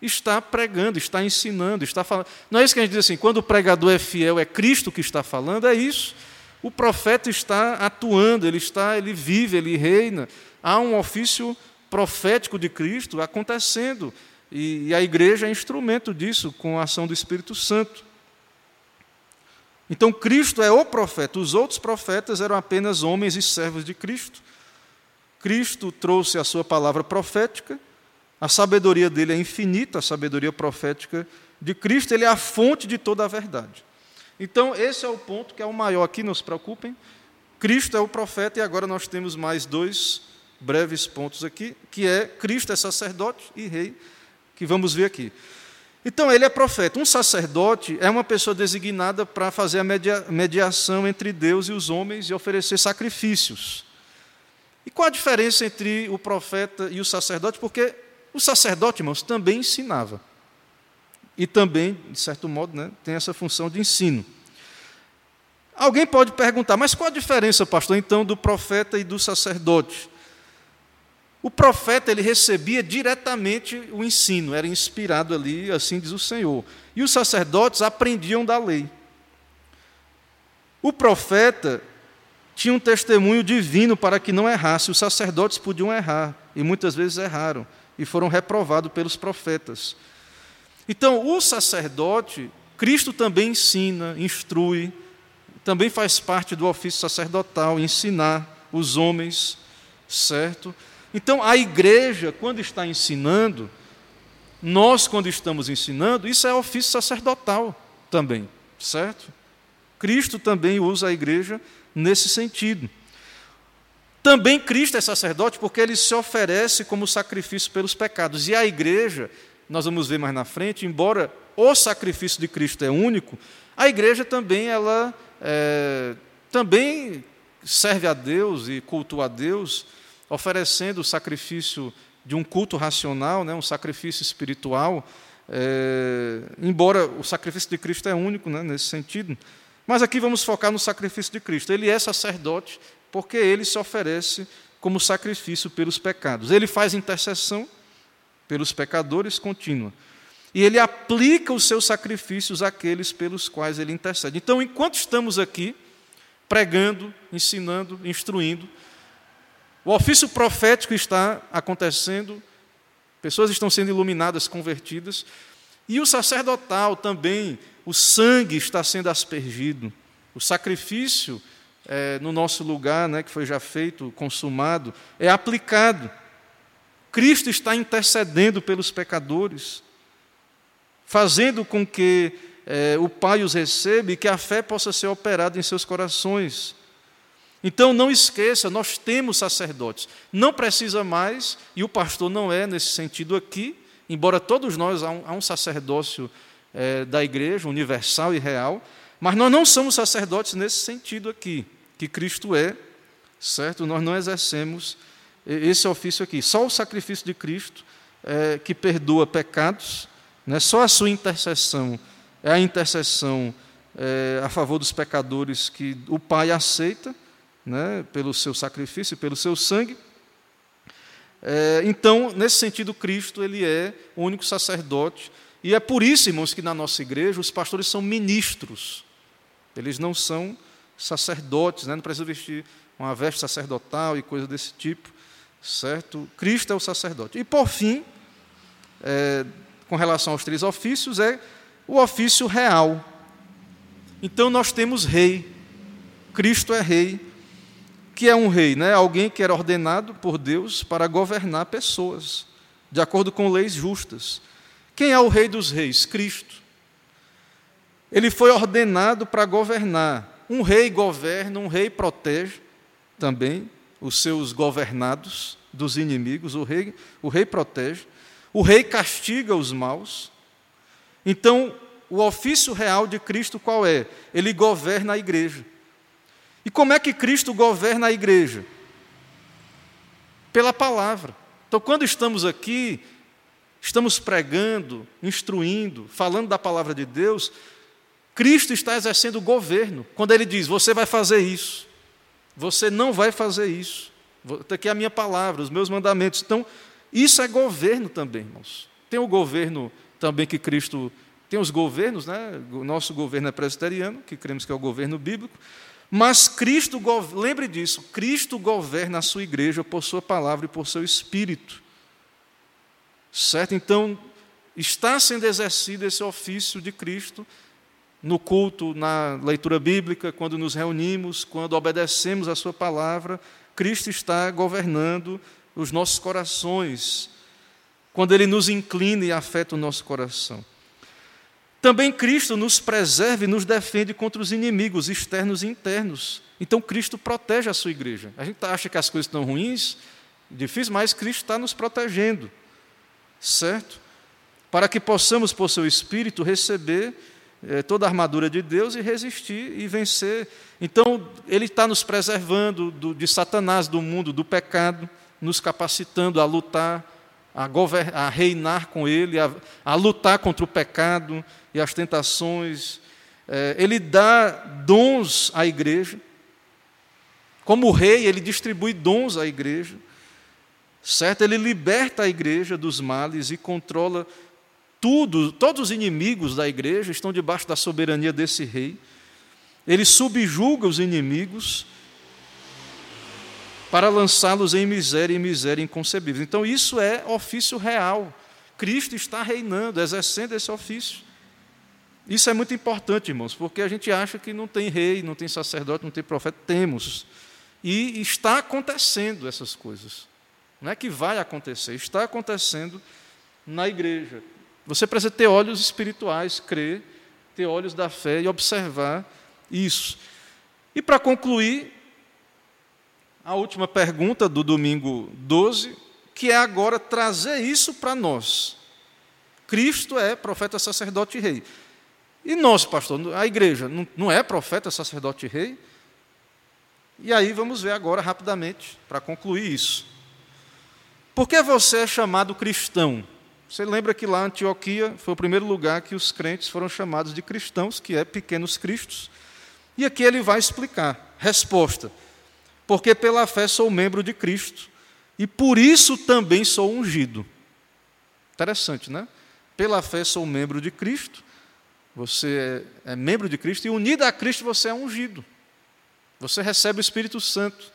está pregando, está ensinando, está falando. Não é isso que a gente diz assim, quando o pregador é fiel, é Cristo que está falando, é isso. O profeta está atuando, ele está, ele vive, ele reina. Há um ofício profético de Cristo acontecendo e, e a igreja é instrumento disso com a ação do Espírito Santo. Então Cristo é o profeta, os outros profetas eram apenas homens e servos de Cristo. Cristo trouxe a sua palavra profética, a sabedoria dele é infinita, a sabedoria profética de Cristo, ele é a fonte de toda a verdade. Então, esse é o ponto que é o maior aqui, não se preocupem. Cristo é o profeta, e agora nós temos mais dois breves pontos aqui, que é Cristo é sacerdote e rei, que vamos ver aqui. Então, ele é profeta. Um sacerdote é uma pessoa designada para fazer a media, mediação entre Deus e os homens e oferecer sacrifícios. E qual a diferença entre o profeta e o sacerdote? Porque o sacerdote, irmãos, também ensinava e também, de certo modo, né, tem essa função de ensino. Alguém pode perguntar, mas qual a diferença, pastor, então, do profeta e do sacerdote? O profeta ele recebia diretamente o ensino, era inspirado ali, assim diz o Senhor. E os sacerdotes aprendiam da lei. O profeta tinha um testemunho divino para que não errasse. Os sacerdotes podiam errar, e muitas vezes erraram, e foram reprovados pelos profetas. Então, o sacerdote, Cristo também ensina, instrui, também faz parte do ofício sacerdotal, ensinar os homens, certo? Então, a igreja, quando está ensinando, nós, quando estamos ensinando, isso é ofício sacerdotal também, certo? Cristo também usa a igreja nesse sentido. Também Cristo é sacerdote porque ele se oferece como sacrifício pelos pecados. E a igreja, nós vamos ver mais na frente, embora o sacrifício de Cristo é único, a igreja também ela é, também serve a Deus e cultua a Deus, oferecendo o sacrifício de um culto racional, né, um sacrifício espiritual, é, embora o sacrifício de Cristo é único né, nesse sentido. Mas aqui vamos focar no sacrifício de Cristo. Ele é sacerdote porque ele se oferece como sacrifício pelos pecados. Ele faz intercessão pelos pecadores contínua. E ele aplica os seus sacrifícios àqueles pelos quais ele intercede. Então, enquanto estamos aqui, pregando, ensinando, instruindo, o ofício profético está acontecendo, pessoas estão sendo iluminadas, convertidas, e o sacerdotal também o sangue está sendo aspergido, o sacrifício é, no nosso lugar, né, que foi já feito, consumado, é aplicado. Cristo está intercedendo pelos pecadores, fazendo com que é, o Pai os receba e que a fé possa ser operada em seus corações. Então não esqueça, nós temos sacerdotes. Não precisa mais, e o pastor não é nesse sentido aqui, embora todos nós há um, há um sacerdócio é, da igreja, universal e real, mas nós não somos sacerdotes nesse sentido aqui, que Cristo é, certo? Nós não exercemos esse ofício aqui. Só o sacrifício de Cristo é, que perdoa pecados, né? só a sua intercessão é a intercessão é, a favor dos pecadores que o Pai aceita, né? pelo seu sacrifício, pelo seu sangue. É, então, nesse sentido, Cristo ele é o único sacerdote e é por isso, irmãos, que na nossa igreja os pastores são ministros. Eles não são sacerdotes, né? não precisa vestir uma veste sacerdotal e coisa desse tipo, certo? Cristo é o sacerdote. E por fim, é, com relação aos três ofícios, é o ofício real. Então nós temos rei. Cristo é rei. Que é um rei, né? Alguém que era ordenado por Deus para governar pessoas, de acordo com leis justas. Quem é o Rei dos Reis? Cristo. Ele foi ordenado para governar. Um rei governa, um rei protege também os seus governados dos inimigos. O rei, o rei protege. O rei castiga os maus. Então, o ofício real de Cristo qual é? Ele governa a igreja. E como é que Cristo governa a igreja? Pela palavra. Então, quando estamos aqui, estamos pregando, instruindo, falando da palavra de Deus, Cristo está exercendo o governo. Quando ele diz: Você vai fazer isso, você não vai fazer isso. Está aqui a minha palavra, os meus mandamentos. Então, isso é governo também, irmãos. Tem o governo também que Cristo. Tem os governos, né? O nosso governo é presbiteriano, que cremos que é o governo bíblico. Mas Cristo, lembre disso, Cristo governa a sua igreja por sua palavra e por seu espírito. Certo? Então, está sendo exercido esse ofício de Cristo no culto, na leitura bíblica, quando nos reunimos, quando obedecemos a Sua palavra, Cristo está governando os nossos corações, quando Ele nos inclina e afeta o nosso coração. Também Cristo nos preserva e nos defende contra os inimigos externos e internos. Então Cristo protege a sua igreja. A gente acha que as coisas estão ruins, difíceis, mas Cristo está nos protegendo certo? Para que possamos, por seu Espírito, receber toda a armadura de Deus e resistir e vencer. Então, Ele está nos preservando do, de Satanás, do mundo, do pecado, nos capacitando a lutar, a, a reinar com Ele, a, a, lutar contra o pecado e as tentações. É, ele dá dons à igreja. Como rei, ele distribui dons à igreja. certo? Ele liberta a igreja dos males e controla tudo, todos os inimigos da igreja estão debaixo da soberania desse rei. Ele subjuga os inimigos para lançá-los em miséria e miséria inconcebível. Então, isso é ofício real. Cristo está reinando, exercendo esse ofício. Isso é muito importante, irmãos, porque a gente acha que não tem rei, não tem sacerdote, não tem profeta. Temos. E está acontecendo essas coisas. Não é que vai acontecer, está acontecendo na igreja. Você precisa ter olhos espirituais, crer, ter olhos da fé e observar isso. E para concluir, a última pergunta do domingo 12, que é agora trazer isso para nós. Cristo é profeta, sacerdote e rei. E nós, pastor, a igreja não é profeta, sacerdote e rei? E aí vamos ver agora rapidamente, para concluir isso. Por que você é chamado cristão? Você lembra que lá Antioquia foi o primeiro lugar que os crentes foram chamados de cristãos, que é pequenos cristos. E aqui ele vai explicar. Resposta: Porque pela fé sou membro de Cristo, e por isso também sou ungido. Interessante, né? Pela fé sou membro de Cristo, você é, é membro de Cristo e unido a Cristo você é ungido. Você recebe o Espírito Santo.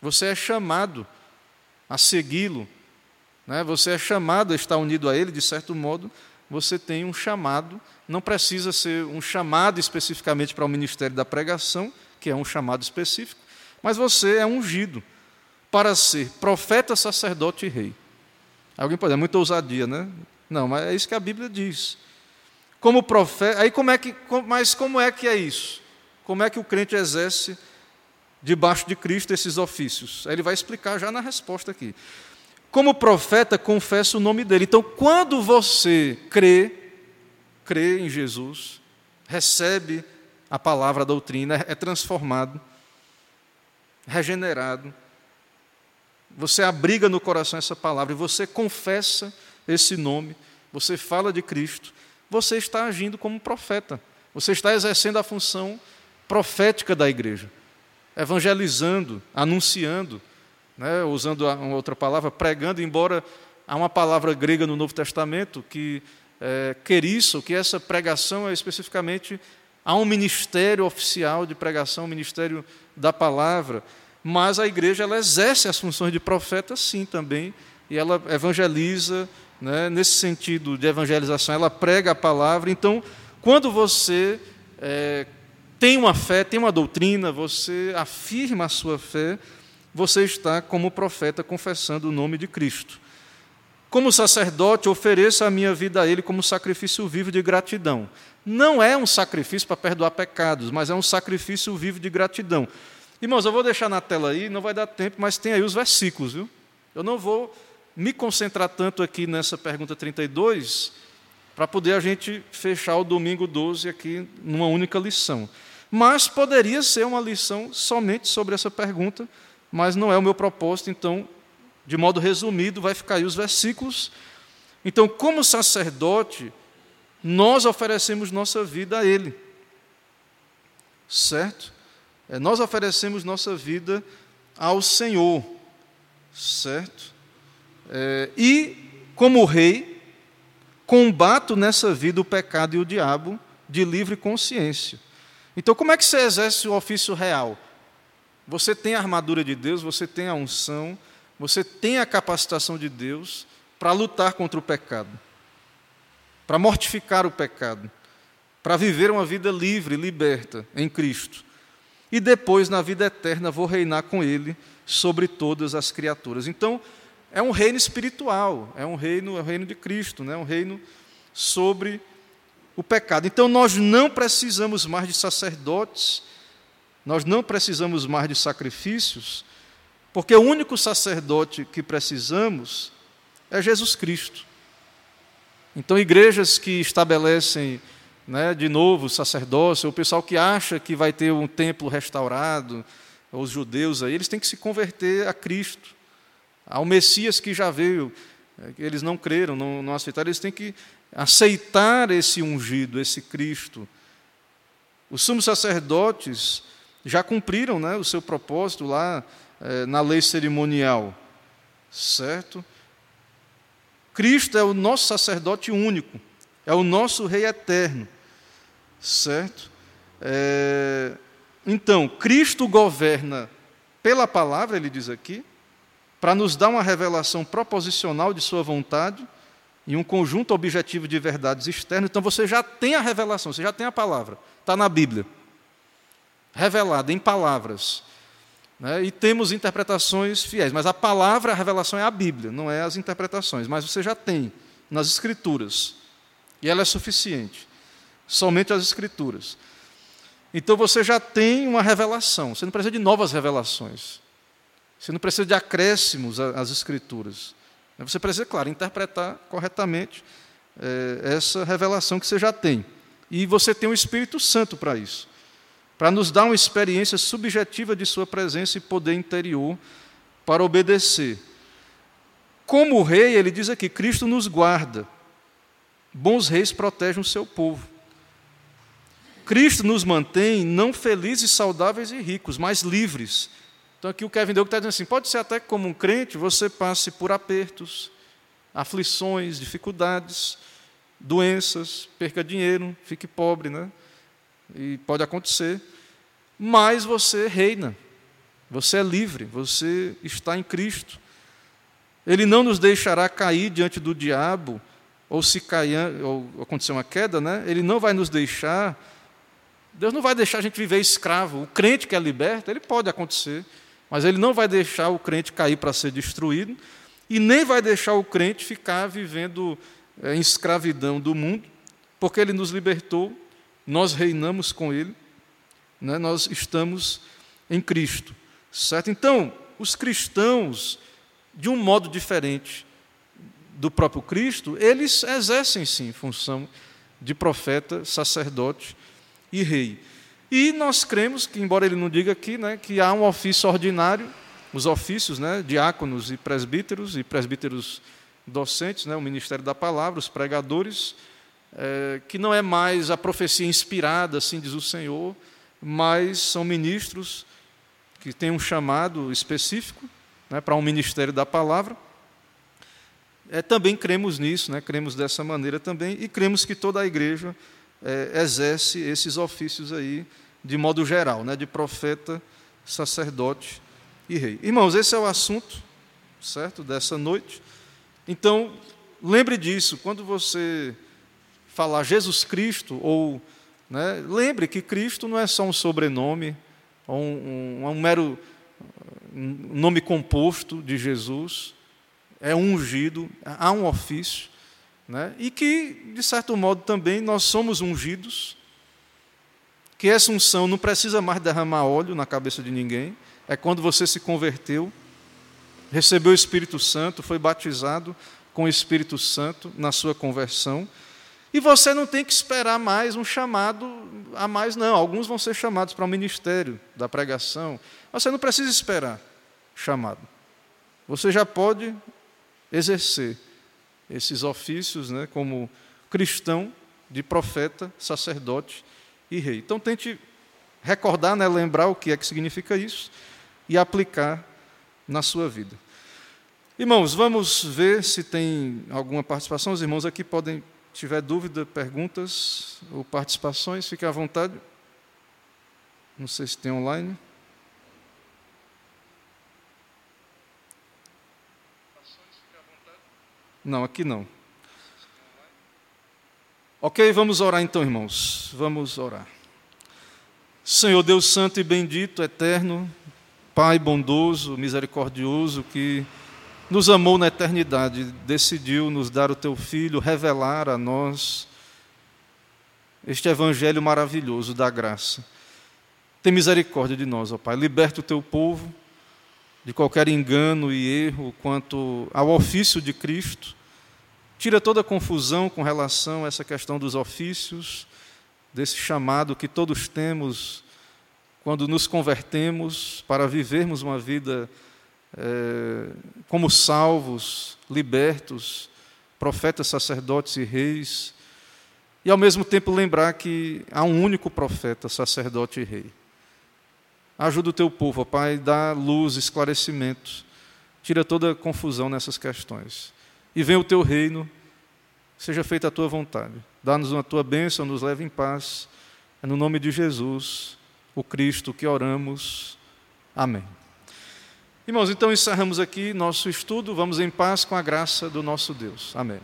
Você é chamado a segui-lo. Né? Você é chamado a estar unido a Ele, de certo modo, você tem um chamado. Não precisa ser um chamado especificamente para o ministério da pregação, que é um chamado específico, mas você é ungido para ser profeta, sacerdote e rei. Alguém pode, é muita ousadia, né? Não, mas é isso que a Bíblia diz como profeta. Aí como é que, mas como é que é isso? Como é que o crente exerce debaixo de Cristo esses ofícios? Aí ele vai explicar já na resposta aqui. Como profeta, confessa o nome dele. Então, quando você crê, crê em Jesus, recebe a palavra, a doutrina, é transformado, regenerado, você abriga no coração essa palavra e você confessa esse nome, você fala de Cristo, você está agindo como profeta. Você está exercendo a função profética da igreja, evangelizando, anunciando, né, usando uma outra palavra, pregando, embora há uma palavra grega no Novo Testamento que é, isso, que essa pregação é especificamente há um ministério oficial de pregação, um ministério da palavra, mas a igreja ela exerce as funções de profeta sim também, e ela evangeliza, né, nesse sentido de evangelização, ela prega a palavra. Então, quando você é, tem uma fé, tem uma doutrina, você afirma a sua fé, você está como profeta confessando o nome de Cristo. Como sacerdote, ofereça a minha vida a Ele como sacrifício vivo de gratidão. Não é um sacrifício para perdoar pecados, mas é um sacrifício vivo de gratidão. Irmãos, eu vou deixar na tela aí, não vai dar tempo, mas tem aí os versículos, viu? Eu não vou me concentrar tanto aqui nessa pergunta 32, para poder a gente fechar o domingo 12 aqui numa única lição. Mas poderia ser uma lição somente sobre essa pergunta, mas não é o meu propósito, então, de modo resumido, vai ficar aí os versículos. Então, como sacerdote, nós oferecemos nossa vida a Ele. Certo? É, nós oferecemos nossa vida ao Senhor. Certo? É, e, como rei, combato nessa vida o pecado e o diabo de livre consciência. Então, como é que você exerce o ofício real? Você tem a armadura de Deus, você tem a unção, você tem a capacitação de Deus para lutar contra o pecado, para mortificar o pecado, para viver uma vida livre, liberta em Cristo. E depois, na vida eterna, vou reinar com Ele sobre todas as criaturas. Então, é um reino espiritual, é um reino, é um reino de Cristo, né? um reino sobre o pecado. Então nós não precisamos mais de sacerdotes, nós não precisamos mais de sacrifícios, porque o único sacerdote que precisamos é Jesus Cristo. Então, igrejas que estabelecem né, de novo sacerdócio, o pessoal que acha que vai ter um templo restaurado, os judeus aí, eles têm que se converter a Cristo ao Messias que já veio. É, eles não creram, não, não aceitaram, eles têm que aceitar esse ungido, esse Cristo. Os sumos sacerdotes já cumpriram né, o seu propósito lá é, na lei cerimonial. certo? Cristo é o nosso sacerdote único, é o nosso Rei eterno, certo? É... Então, Cristo governa pela palavra, ele diz aqui, para nos dar uma revelação proposicional de Sua vontade e um conjunto objetivo de verdades externas. Então você já tem a revelação, você já tem a palavra, está na Bíblia, revelada em palavras. Né? E temos interpretações fiéis, mas a palavra, a revelação é a Bíblia, não é as interpretações, mas você já tem nas Escrituras, e ela é suficiente, somente as Escrituras. Então você já tem uma revelação, você não precisa de novas revelações, você não precisa de acréscimos às Escrituras. Você precisa, claro, interpretar corretamente é, essa revelação que você já tem. E você tem o Espírito Santo para isso para nos dar uma experiência subjetiva de Sua presença e poder interior para obedecer. Como rei, ele diz aqui: Cristo nos guarda. Bons reis protegem o seu povo. Cristo nos mantém não felizes, saudáveis e ricos, mas livres então aqui o Kevin Doug está dizendo assim: pode ser até que como um crente você passe por apertos, aflições, dificuldades, doenças, perca dinheiro, fique pobre, né? E pode acontecer, mas você reina, você é livre, você está em Cristo. Ele não nos deixará cair diante do diabo, ou se cair, ou acontecer uma queda, né? Ele não vai nos deixar. Deus não vai deixar a gente viver escravo. O crente que é liberto, ele pode acontecer. Mas ele não vai deixar o crente cair para ser destruído e nem vai deixar o crente ficar vivendo é, em escravidão do mundo, porque ele nos libertou, nós reinamos com ele, né, nós estamos em Cristo. Certo? Então, os cristãos, de um modo diferente do próprio Cristo, eles exercem sim função de profeta, sacerdote e rei. E nós cremos que, embora ele não diga aqui, né, que há um ofício ordinário, os ofícios, né, diáconos e presbíteros, e presbíteros docentes, né, o ministério da palavra, os pregadores, é, que não é mais a profecia inspirada, assim diz o Senhor, mas são ministros que têm um chamado específico né, para um ministério da palavra. É, também cremos nisso, né, cremos dessa maneira também, e cremos que toda a igreja é, exerce esses ofícios aí de modo geral, né, de profeta, sacerdote e rei. Irmãos, esse é o assunto, certo, dessa noite. Então, lembre disso, quando você falar Jesus Cristo, ou né, lembre que Cristo não é só um sobrenome, ou um, um, um mero nome composto de Jesus, é ungido, há um ofício, né, e que, de certo modo, também nós somos ungidos que essa unção não precisa mais derramar óleo na cabeça de ninguém, é quando você se converteu, recebeu o Espírito Santo, foi batizado com o Espírito Santo na sua conversão, e você não tem que esperar mais um chamado a mais, não. Alguns vão ser chamados para o ministério da pregação. Você não precisa esperar chamado. Você já pode exercer esses ofícios né, como cristão, de profeta, sacerdote e rei. Então tente recordar, né, lembrar o que é que significa isso e aplicar na sua vida. Irmãos, vamos ver se tem alguma participação. Os irmãos aqui podem, tiver dúvida, perguntas ou participações, fiquem à vontade. Não sei se tem online. Não, aqui não. Ok, vamos orar então, irmãos. Vamos orar. Senhor Deus Santo e bendito, eterno, Pai bondoso, misericordioso, que nos amou na eternidade, decidiu nos dar o teu Filho, revelar a nós este Evangelho maravilhoso da graça. Tem misericórdia de nós, ó Pai. Liberta o teu povo de qualquer engano e erro quanto ao ofício de Cristo Tira toda a confusão com relação a essa questão dos ofícios, desse chamado que todos temos quando nos convertemos para vivermos uma vida eh, como salvos, libertos, profetas, sacerdotes e reis, e ao mesmo tempo lembrar que há um único profeta, sacerdote e rei. Ajuda o teu povo, ó Pai, dá luz, esclarecimentos, tira toda confusão nessas questões. E vem o teu reino, seja feita a tua vontade. Dá-nos uma tua bênção, nos leva em paz. É no nome de Jesus, o Cristo, que oramos. Amém. Irmãos, então encerramos aqui nosso estudo. Vamos em paz com a graça do nosso Deus. Amém.